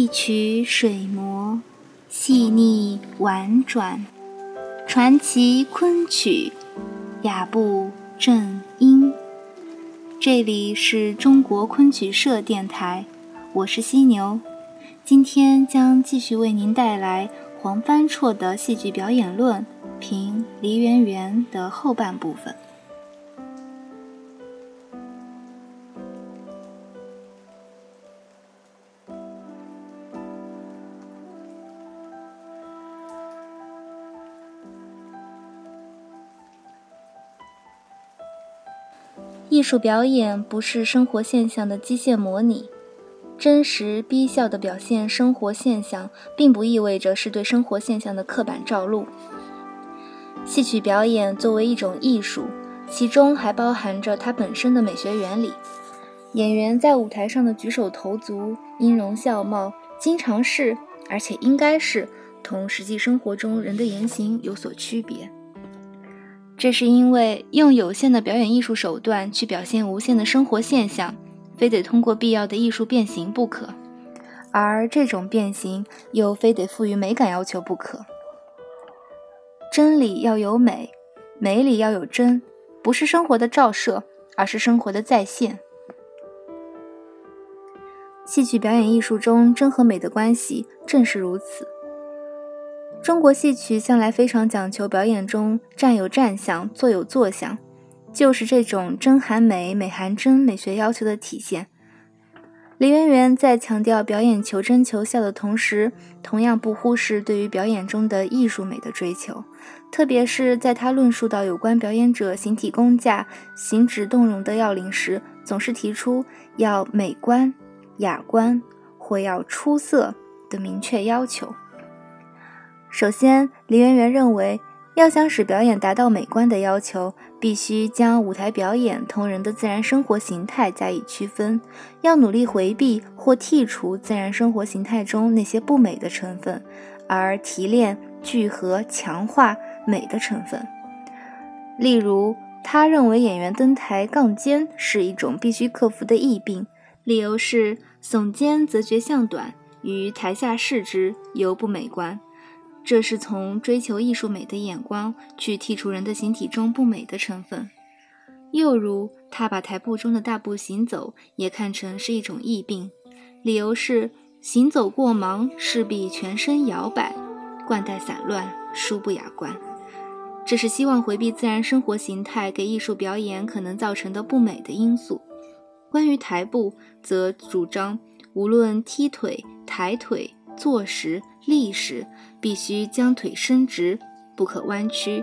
一曲水磨，细腻婉转，传奇昆曲，雅步正音。这里是中国昆曲社电台，我是犀牛，今天将继续为您带来黄帆绰的戏剧表演论评梨园园的后半部分。艺术表演不是生活现象的机械模拟，真实逼笑地表现生活现象，并不意味着是对生活现象的刻板照录。戏曲表演作为一种艺术，其中还包含着它本身的美学原理。演员在舞台上的举手投足、音容笑貌，经常是，而且应该是，同实际生活中人的言行有所区别。这是因为用有限的表演艺术手段去表现无限的生活现象，非得通过必要的艺术变形不可，而这种变形又非得赋予美感要求不可。真理要有美，美里要有真，不是生活的照射，而是生活的再现。戏曲表演艺术中真和美的关系正是如此。中国戏曲向来非常讲求表演中站有站相，坐有坐相，就是这种真含美、美含真美学要求的体现。梨园园在强调表演求真求效的同时，同样不忽视对于表演中的艺术美的追求，特别是在他论述到有关表演者形体工架、行止动容的要领时，总是提出要美观、雅观或要出色的明确要求。首先，梨园园认为，要想使表演达到美观的要求，必须将舞台表演同人的自然生活形态加以区分，要努力回避或剔除自然生活形态中那些不美的成分，而提炼、聚合、强化美的成分。例如，他认为演员登台杠肩是一种必须克服的疫病，理由是耸肩则觉相短，于台下视之尤不美观。这是从追求艺术美的眼光去剔除人的形体中不美的成分。又如，他把台步中的大步行走也看成是一种疫病，理由是行走过忙，势必全身摇摆，冠带散乱，殊不雅观。这是希望回避自然生活形态给艺术表演可能造成的不美的因素。关于台步，则主张无论踢腿、抬腿。坐时、立时，必须将腿伸直，不可弯曲；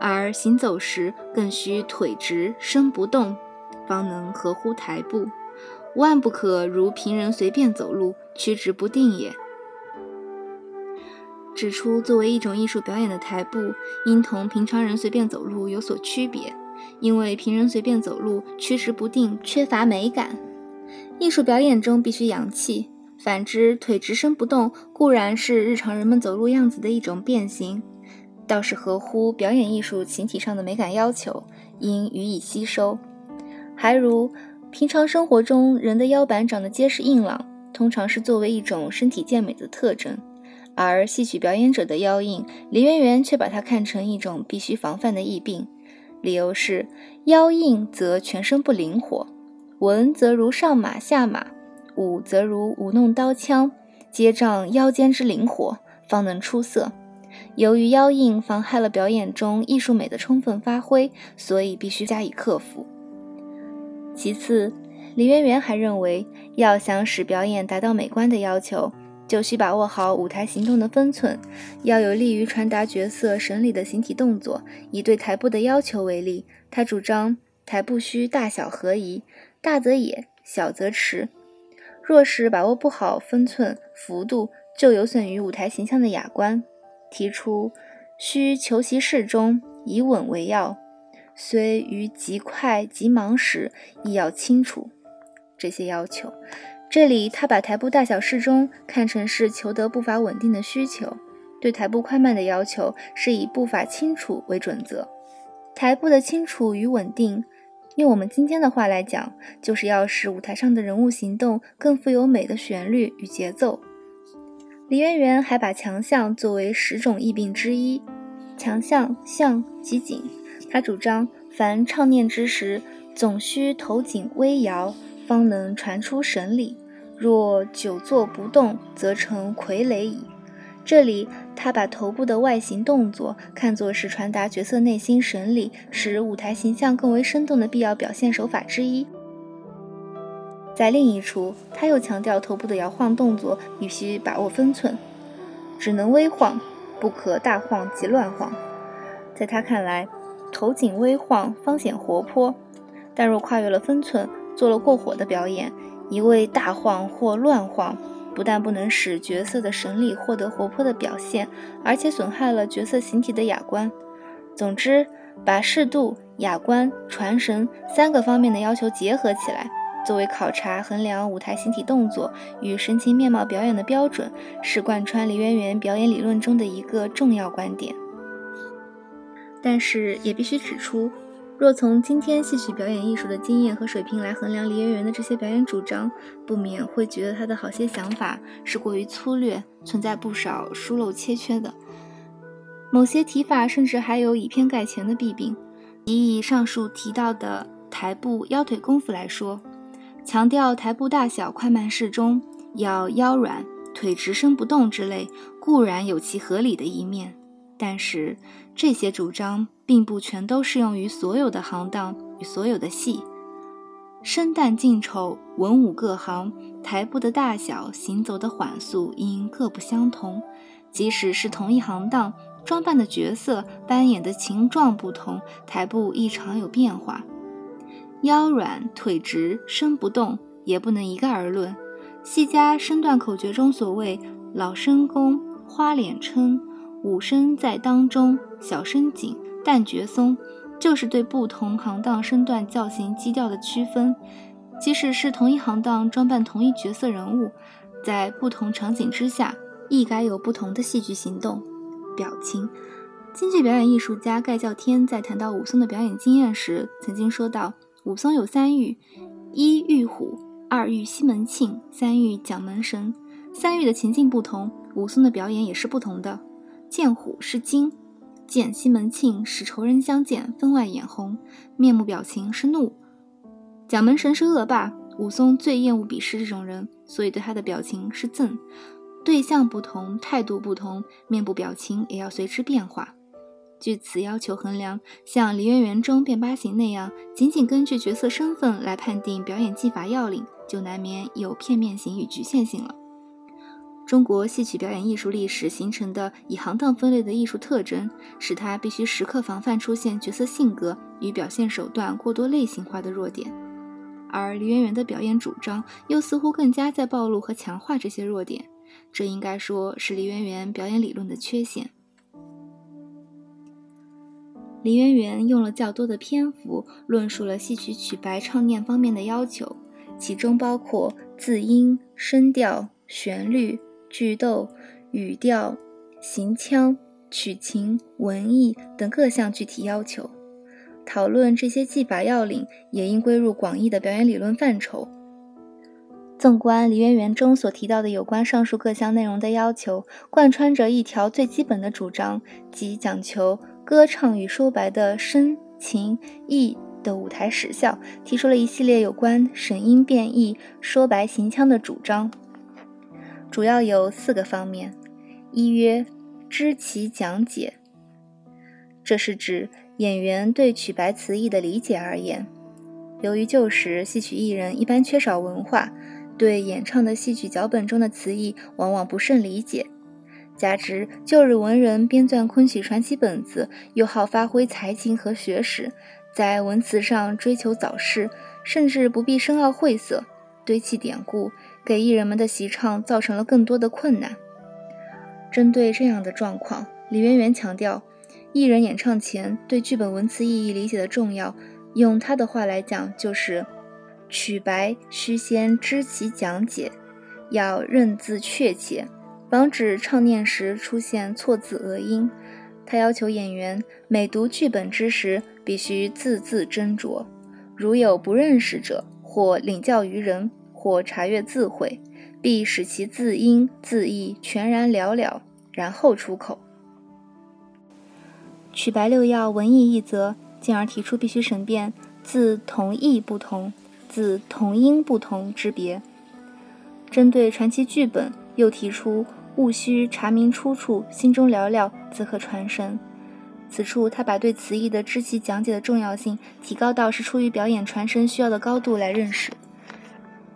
而行走时，更需腿直身不动，方能合乎台步。万不可如平人随便走路，曲直不定也。指出，作为一种艺术表演的台步，应同平常人随便走路有所区别，因为平人随便走路曲直不定，缺乏美感。艺术表演中必须洋气。反之，腿直伸不动固然是日常人们走路样子的一种变形，倒是合乎表演艺术形体上的美感要求，应予以吸收。还如平常生活中人的腰板长得结实硬朗，通常是作为一种身体健美的特征，而戏曲表演者的腰硬，梨园园却把它看成一种必须防范的疫病。理由是腰硬则全身不灵活，文则如上马下马。舞则如舞弄刀枪，皆仗腰间之灵活，方能出色。由于腰硬妨害了表演中艺术美的充分发挥，所以必须加以克服。其次，梨园园还认为，要想使表演达到美观的要求，就需把握好舞台行动的分寸，要有利于传达角色神理的形体动作。以对台步的要求为例，他主张台步须大小合宜，大则野，小则迟。若是把握不好分寸幅度，就有损于舞台形象的雅观。提出需求其适中，以稳为要，虽于急快急忙时，亦要清楚这些要求。这里他把台步大小适中看成是求得步伐稳定的需求，对台步快慢的要求是以步伐清楚为准则。台步的清楚与稳定。用我们今天的话来讲，就是要使舞台上的人物行动更富有美的旋律与节奏。梨园元还把强项作为十种异病之一，强项象即景。他主张，凡唱念之时，总需头颈微摇，方能传出神理。若久坐不动，则成傀儡矣。这里，他把头部的外形动作看作是传达角色内心神理、使舞台形象更为生动的必要表现手法之一。在另一处，他又强调头部的摇晃动作必须把握分寸，只能微晃，不可大晃及乱晃。在他看来，头颈微晃方显活泼，但若跨越了分寸，做了过火的表演，一味大晃或乱晃。不但不能使角色的神力获得活泼的表现，而且损害了角色形体的雅观。总之，把适度、雅观、传神三个方面的要求结合起来，作为考察衡量舞台形体动作与神情面貌表演的标准，是贯穿梨园园表演理论中的一个重要观点。但是，也必须指出。若从今天戏曲表演艺术的经验和水平来衡量梨园园的这些表演主张，不免会觉得他的好些想法是过于粗略，存在不少疏漏切缺的。某些提法甚至还有以偏概全的弊病。以上述提到的台步、腰腿功夫来说，强调台步大小快慢适中，要腰软、腿直、身不动之类，固然有其合理的一面。但是这些主张并不全都适用于所有的行当与所有的戏。生旦净丑、文武各行，台步的大小、行走的缓速因各不相同。即使是同一行当，装扮的角色、扮演的情状不同，台步亦常有变化。腰软、腿直、身不动，也不能一概而论。戏家身段口诀中所谓“老生弓、花脸撑”。武生在当中，小生紧，旦角松，就是对不同行当身段造型基调的区分。即使是同一行当装扮同一角色人物，在不同场景之下，亦该有不同的戏剧行动、表情。京剧表演艺术家盖叫天在谈到武松的表演经验时，曾经说到：武松有三遇，一遇虎，二遇西门庆，三遇蒋门神。三遇的情境不同，武松的表演也是不同的。见虎是惊，见西门庆使仇人相见分外眼红，面目表情是怒。蒋门神是恶霸，武松最厌恶鄙视这种人，所以对他的表情是憎。对象不同，态度不同，面部表情也要随之变化。据此要求衡量，像梨园园中变八行那样，仅仅根据角色身份来判定表演技法要领，就难免有片面性与局限性了。中国戏曲表演艺术历史形成的以行当分类的艺术特征，使它必须时刻防范出现角色性格与表现手段过多类型化的弱点，而梨园园的表演主张又似乎更加在暴露和强化这些弱点，这应该说是梨园园表演理论的缺陷。梨园园用了较多的篇幅论述了戏曲曲白唱念方面的要求，其中包括字音、声调、旋律。句逗、语调、行腔、曲情、文艺等各项具体要求，讨论这些技法要领，也应归入广义的表演理论范畴。纵观梨园园中所提到的有关上述各项内容的要求，贯穿着一条最基本的主张，即讲求歌唱与说白的深、情、意的舞台实效，提出了一系列有关审音变异、说白行腔的主张。主要有四个方面：一曰知其讲解，这是指演员对曲白词义的理解而言。由于旧时戏曲艺人一般缺少文化，对演唱的戏曲脚本中的词义往往不甚理解，加之旧日文人编撰昆曲传奇本子，又好发挥才情和学识，在文词上追求早逝，甚至不必深奥晦涩，堆砌典故。给艺人们的习唱造成了更多的困难。针对这样的状况，李渊源强调，艺人演唱前对剧本文词意义理解的重要。用他的话来讲，就是曲白须先知其讲解，要认字确切，防止唱念时出现错字讹音。他要求演员每读剧本之时，必须字字斟酌，如有不认识者，或领教于人。或查阅字汇，必使其字音字义全然了了，然后出口。曲白六要文艺一则，进而提出必须审辨字同义不同、字同音不同之别。针对传奇剧本，又提出务须查明出处，心中了了，则可传神。此处，他把对词义的知其讲解的重要性提高到是出于表演传神需要的高度来认识。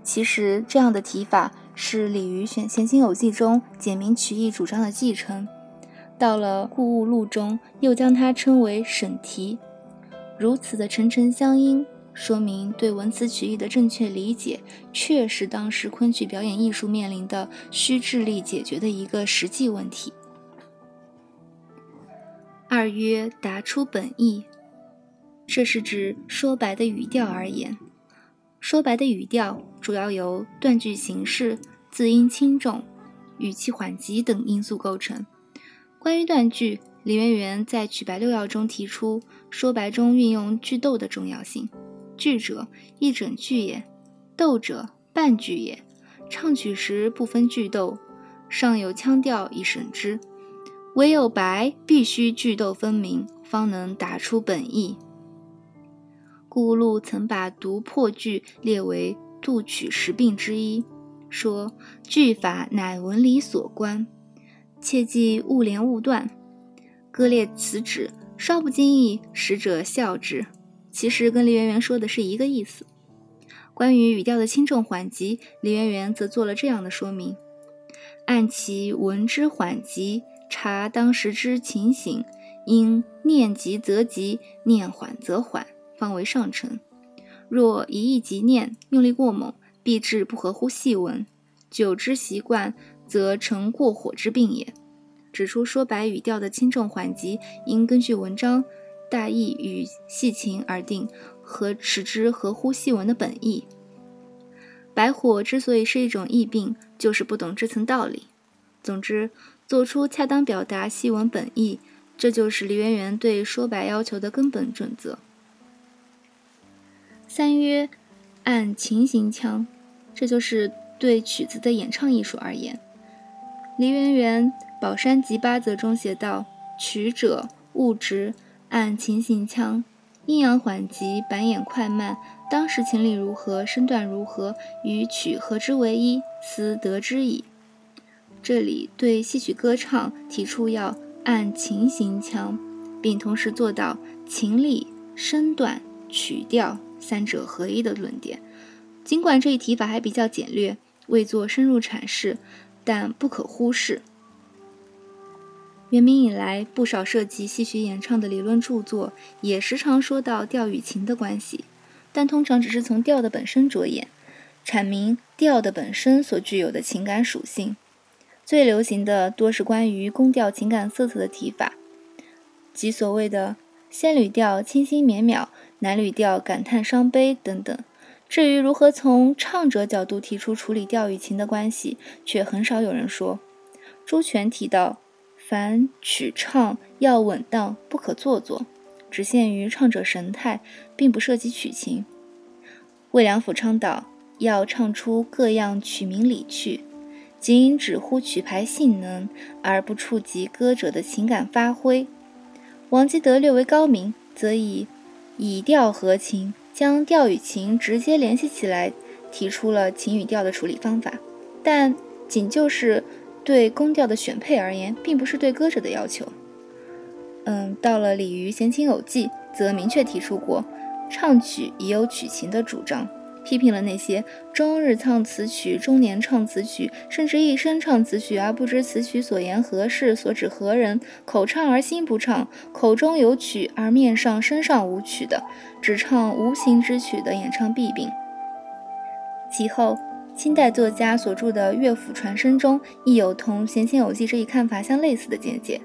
其实，这样的提法是李渔选《闲情偶记》中简明取义主张的继承，到了《故物录》中又将它称为审题。如此的沉沉相因，说明对文词曲意的正确理解，确是当时昆曲表演艺术面临的需智力解决的一个实际问题。二曰答出本意，这是指说白的语调而言。说白的语调主要由断句形式、字音轻重、语气缓急等因素构成。关于断句，李渊源在《曲白六要》中提出，说白中运用句逗的重要性。句者，一整句也；逗者，半句也。唱曲时不分句逗，上有腔调以审之。唯有白必须句逗分明，方能打出本意。顾禄曾把读破句列为杜曲十病之一，说句法乃文理所关，切忌误连误断。割裂此旨，稍不经意，使者笑之。其实跟梨园园说的是一个意思。关于语调的轻重缓急，梨园园则做了这样的说明：按其文之缓急。察当时之情形，应念急则急，念缓则缓，方为上乘。若一意即念，用力过猛，必致不合乎细文。久之习惯，则成过火之病也。指出说白语调的轻重缓急，应根据文章大意与细情而定，和使之合乎细文的本意。白火之所以是一种疫病，就是不懂这层道理。总之。做出恰当表达细文本意，这就是梨园园对说白要求的根本准则。三曰按情形腔，这就是对曲子的演唱艺术而言。梨园园《宝山集八则》中写道：“曲者物直，按情形腔，阴阳缓急，板眼快慢，当时情理如何，身段如何，与曲合之为一，斯得之矣。”这里对戏曲歌唱提出要按情形腔，并同时做到情理、身段、曲调三者合一的论点。尽管这一提法还比较简略，未做深入阐释，但不可忽视。元明以来，不少涉及戏曲演唱的理论著作也时常说到调与情的关系，但通常只是从调的本身着眼，阐明调的本身所具有的情感属性。最流行的多是关于宫调情感色彩的提法，即所谓的仙女调清新绵渺，男女调感叹伤悲等等。至于如何从唱者角度提出处理调与情的关系，却很少有人说。朱权提到，凡曲唱要稳当，不可做作，只限于唱者神态，并不涉及曲情。魏良辅倡导要唱出各样曲名理趣。仅只乎曲牌性能，而不触及歌者的情感发挥。王基德略为高明，则以以调合情，将调与情直接联系起来，提出了情与调的处理方法。但仅就是对宫调的选配而言，并不是对歌者的要求。嗯，到了李渔《闲情偶记》，则明确提出过唱曲也有曲情的主张。批评了那些终日唱词曲、终年唱词曲，甚至一生唱词曲而不知词曲所言何事、所指何人，口唱而心不唱，口中有曲而面上身上无曲的，只唱无形之曲的演唱弊病。其后，清代作家所著的《乐府传声》中亦有同《闲情偶记》这一看法相类似的见解，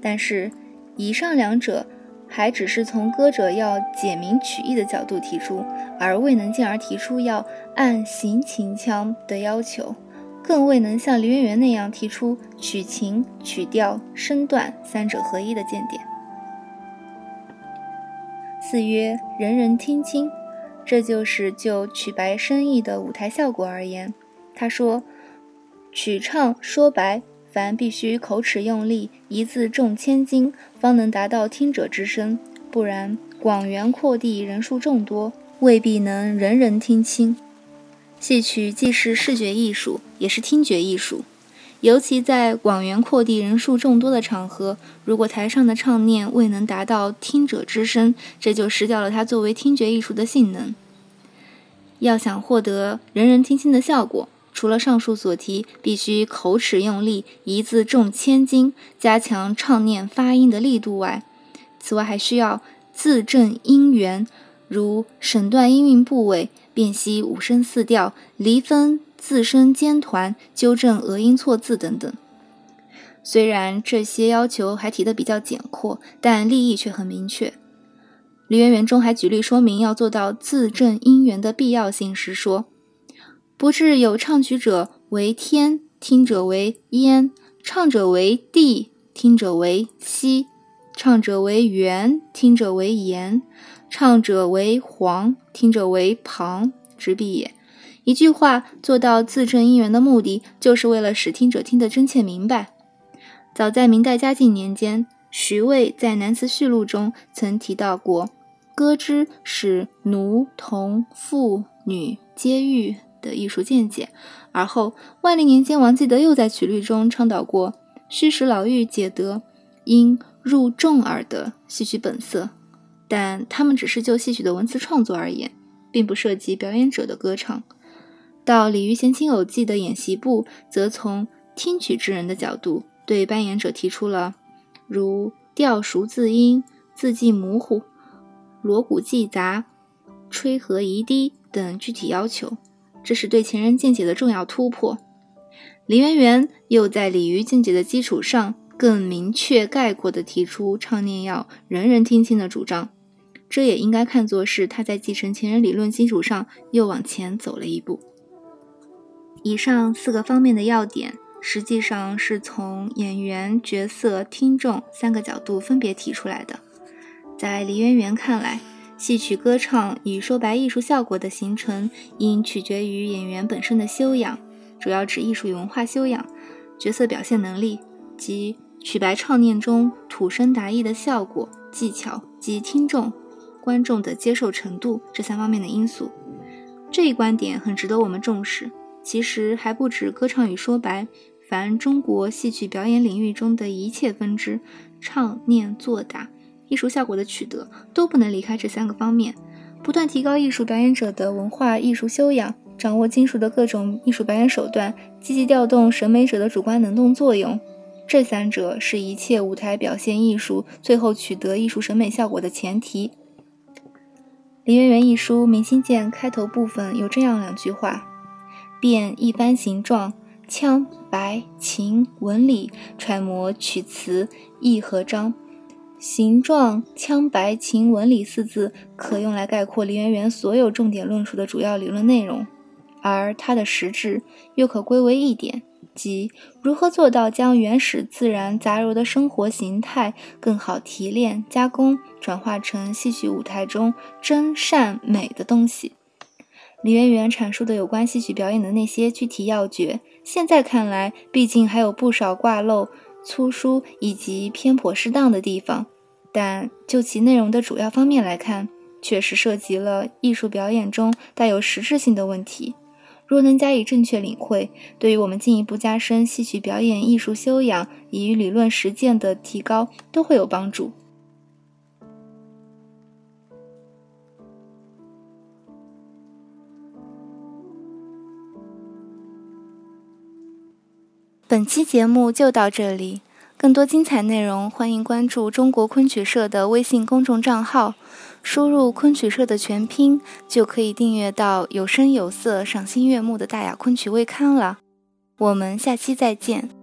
但是以上两者。还只是从歌者要解明曲意的角度提出，而未能进而提出要按行情腔的要求，更未能像梨园园那样提出曲情、曲调、身段三者合一的见点。四曰人人听清，这就是就曲白声意的舞台效果而言。他说，曲唱说白，凡必须口齿用力，一字重千斤，方能达到听者之声。不然，广元阔地，人数众多，未必能人人听清。戏曲既是视觉艺术，也是听觉艺术。尤其在广元阔地、人数众多的场合，如果台上的唱念未能达到听者之声，这就失掉了它作为听觉艺术的性能。要想获得人人听清的效果，除了上述所提必须口齿用力、一字重千斤、加强唱念发音的力度外，此外还需要字正音圆，如审断音韵部位。辨析五声四调，离分字声间团，纠正讹音错字等等。虽然这些要求还提得比较简括，但立意却很明确。梨园园中还举例说明要做到字正音圆的必要性时说：“不至有唱曲者为天，听者为烟；唱者为地，听者为西；唱者为圆，听者为言。”唱者为黄，听者为旁，直必也。一句话做到字正音圆的目的，就是为了使听者听得真切明白。早在明代嘉靖年间，徐渭在《南词序录》中曾提到过“歌之使奴童妇女皆欲”的艺术见解。而后万历年间，王继德又在曲律中倡导过“虚实老妪解得应入众耳的戏曲本色”。但他们只是就戏曲的文词创作而言，并不涉及表演者的歌唱。到《鲤鱼闲情偶记》的演习部，则从听曲之人的角度，对扮演者提出了如调熟字音、字迹模糊、锣鼓记杂、吹和移低等具体要求，这是对前人见解的重要突破。林媛媛又在鲤鱼见解的基础上，更明确概括地提出唱念要人人听清的主张。这也应该看作是他在继承前人理论基础上又往前走了一步。以上四个方面的要点，实际上是从演员、角色、听众三个角度分别提出来的。在梨园园看来，戏曲歌唱与说白艺术效果的形成，应取决于演员本身的修养，主要指艺术与文化修养、角色表现能力及曲白唱念中吐声达意的效果、技巧及听众。观众的接受程度这三方面的因素，这一观点很值得我们重视。其实还不止歌唱与说白，凡中国戏曲表演领域中的一切分支，唱念做打，艺术效果的取得都不能离开这三个方面。不断提高艺术表演者的文化艺术修养，掌握金属的各种艺术表演手段，积极调动审美者的主观能动作用，这三者是一切舞台表现艺术最后取得艺术审美效果的前提。梨园园一书《明星鉴》开头部分有这样两句话：变一般形状，腔白情纹理，揣摩曲词意和章。形状、腔白情纹理四字，可用来概括梨园园所有重点论述的主要理论内容，而它的实质又可归为一点。即如何做到将原始自然杂糅的生活形态更好提炼、加工、转化成戏曲舞台中真善美的东西。李媛媛阐述的有关戏曲表演的那些具体要诀，现在看来，毕竟还有不少挂漏、粗疏以及偏颇适当的地方，但就其内容的主要方面来看，确实涉及了艺术表演中带有实质性的问题。若能加以正确领会，对于我们进一步加深戏曲表演艺术修养以与理论实践的提高，都会有帮助。本期节目就到这里，更多精彩内容，欢迎关注中国昆曲社的微信公众账号。输入昆曲社的全拼，就可以订阅到有声有色、赏心悦目的大雅昆曲微刊了。我们下期再见。